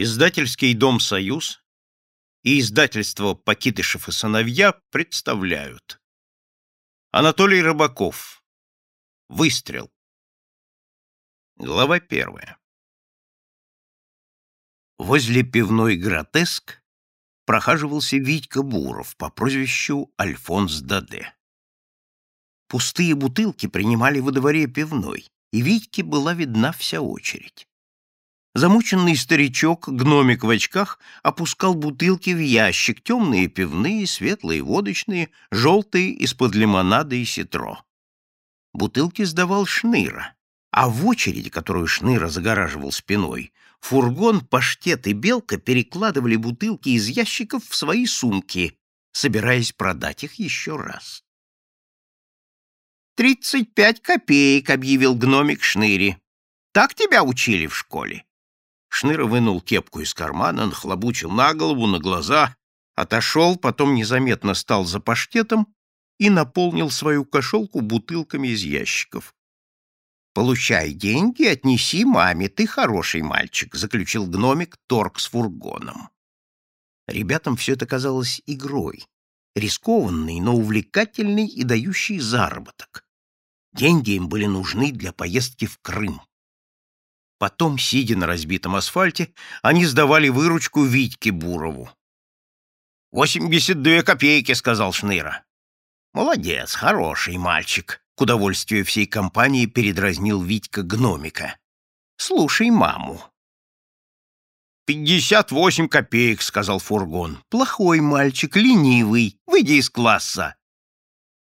Издательский дом «Союз» и издательство «Покитышев и сыновья» представляют. Анатолий Рыбаков. Выстрел. Глава первая. Возле пивной «Гротеск» прохаживался Витька Буров по прозвищу Альфонс Даде. Пустые бутылки принимали во дворе пивной, и Витьке была видна вся очередь. Замученный старичок, гномик в очках, опускал бутылки в ящик, темные пивные, светлые водочные, желтые из-под лимонада и ситро. Бутылки сдавал Шныра, а в очереди, которую Шныра загораживал спиной, фургон, паштет и белка перекладывали бутылки из ящиков в свои сумки, собираясь продать их еще раз. «Тридцать пять копеек», — объявил гномик Шныри. «Так тебя учили в школе?» Шныра вынул кепку из кармана, нахлобучил на голову, на глаза, отошел, потом незаметно стал за паштетом и наполнил свою кошелку бутылками из ящиков. «Получай деньги, отнеси маме, ты хороший мальчик», — заключил гномик торг с фургоном. Ребятам все это казалось игрой, рискованной, но увлекательной и дающей заработок. Деньги им были нужны для поездки в Крым. Потом, сидя на разбитом асфальте, они сдавали выручку Витьке Бурову. «Восемьдесят две копейки», — сказал Шныра. «Молодец, хороший мальчик», — к удовольствию всей компании передразнил Витька гномика. «Слушай маму». «Пятьдесят восемь копеек», — сказал фургон. «Плохой мальчик, ленивый. Выйди из класса».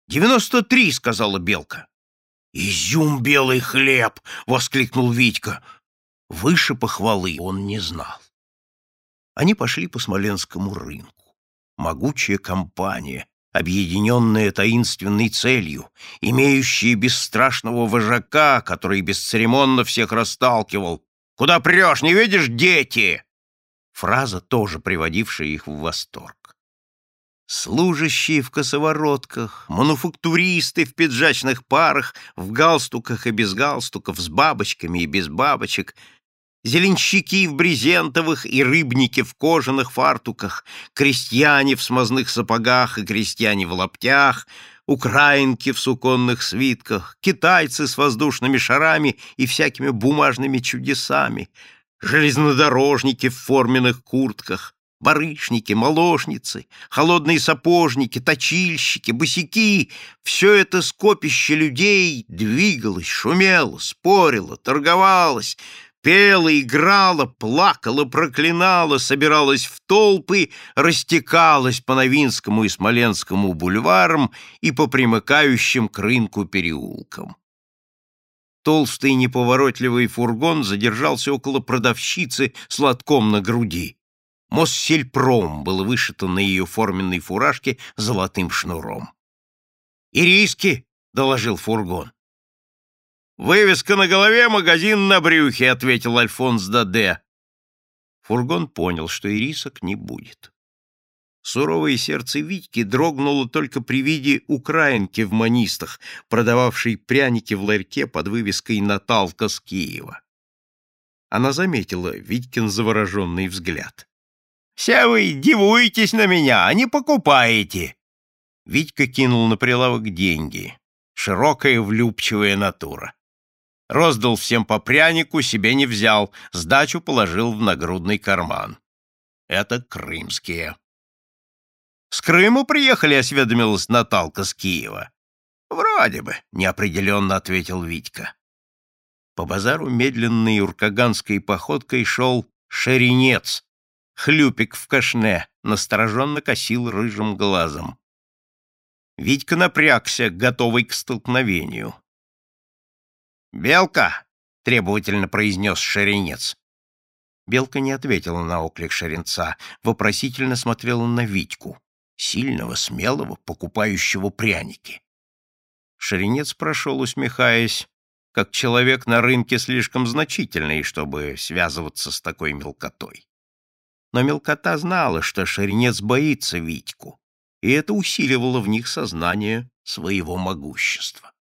«Девяносто три», — сказала Белка. «Изюм белый хлеб!» — воскликнул Витька. Выше похвалы он не знал. Они пошли по Смоленскому рынку. Могучая компания, объединенная таинственной целью, имеющая бесстрашного вожака, который бесцеремонно всех расталкивал. «Куда прешь, не видишь, дети?» Фраза, тоже приводившая их в восторг. Служащие в косоворотках, мануфактуристы в пиджачных парах, в галстуках и без галстуков, с бабочками и без бабочек — зеленщики в брезентовых и рыбники в кожаных фартуках, крестьяне в смазных сапогах и крестьяне в лаптях, украинки в суконных свитках, китайцы с воздушными шарами и всякими бумажными чудесами, железнодорожники в форменных куртках, барышники, молочницы, холодные сапожники, точильщики, босяки — все это скопище людей двигалось, шумело, спорило, торговалось, пела, играла, плакала, проклинала, собиралась в толпы, растекалась по Новинскому и Смоленскому бульварам и по примыкающим к рынку переулкам. Толстый неповоротливый фургон задержался около продавщицы с лотком на груди. Моссельпром было вышито на ее форменной фуражке золотым шнуром. «Ириски!» — доложил фургон. «Вывеска на голове, магазин на брюхе», — ответил Альфонс Даде. Фургон понял, что ирисок не будет. Суровое сердце Витьки дрогнуло только при виде украинки в манистах, продававшей пряники в ларьке под вывеской «Наталка с Киева». Она заметила Витькин завороженный взгляд. «Все вы дивуетесь на меня, а не покупаете!» Витька кинул на прилавок деньги. Широкая влюбчивая натура. Роздал всем по прянику, себе не взял, сдачу положил в нагрудный карман. Это крымские. «С Крыму приехали?» — осведомилась Наталка с Киева. «Вроде бы», — неопределенно ответил Витька. По базару медленной уркаганской походкой шел шеренец, хлюпик в кашне, настороженно косил рыжим глазом. Витька напрягся, готовый к столкновению. «Белка!» — требовательно произнес Шеренец. Белка не ответила на оклик Шеренца, вопросительно смотрела на Витьку, сильного, смелого, покупающего пряники. Шеренец прошел, усмехаясь, как человек на рынке слишком значительный, чтобы связываться с такой мелкотой. Но мелкота знала, что Шеренец боится Витьку, и это усиливало в них сознание своего могущества.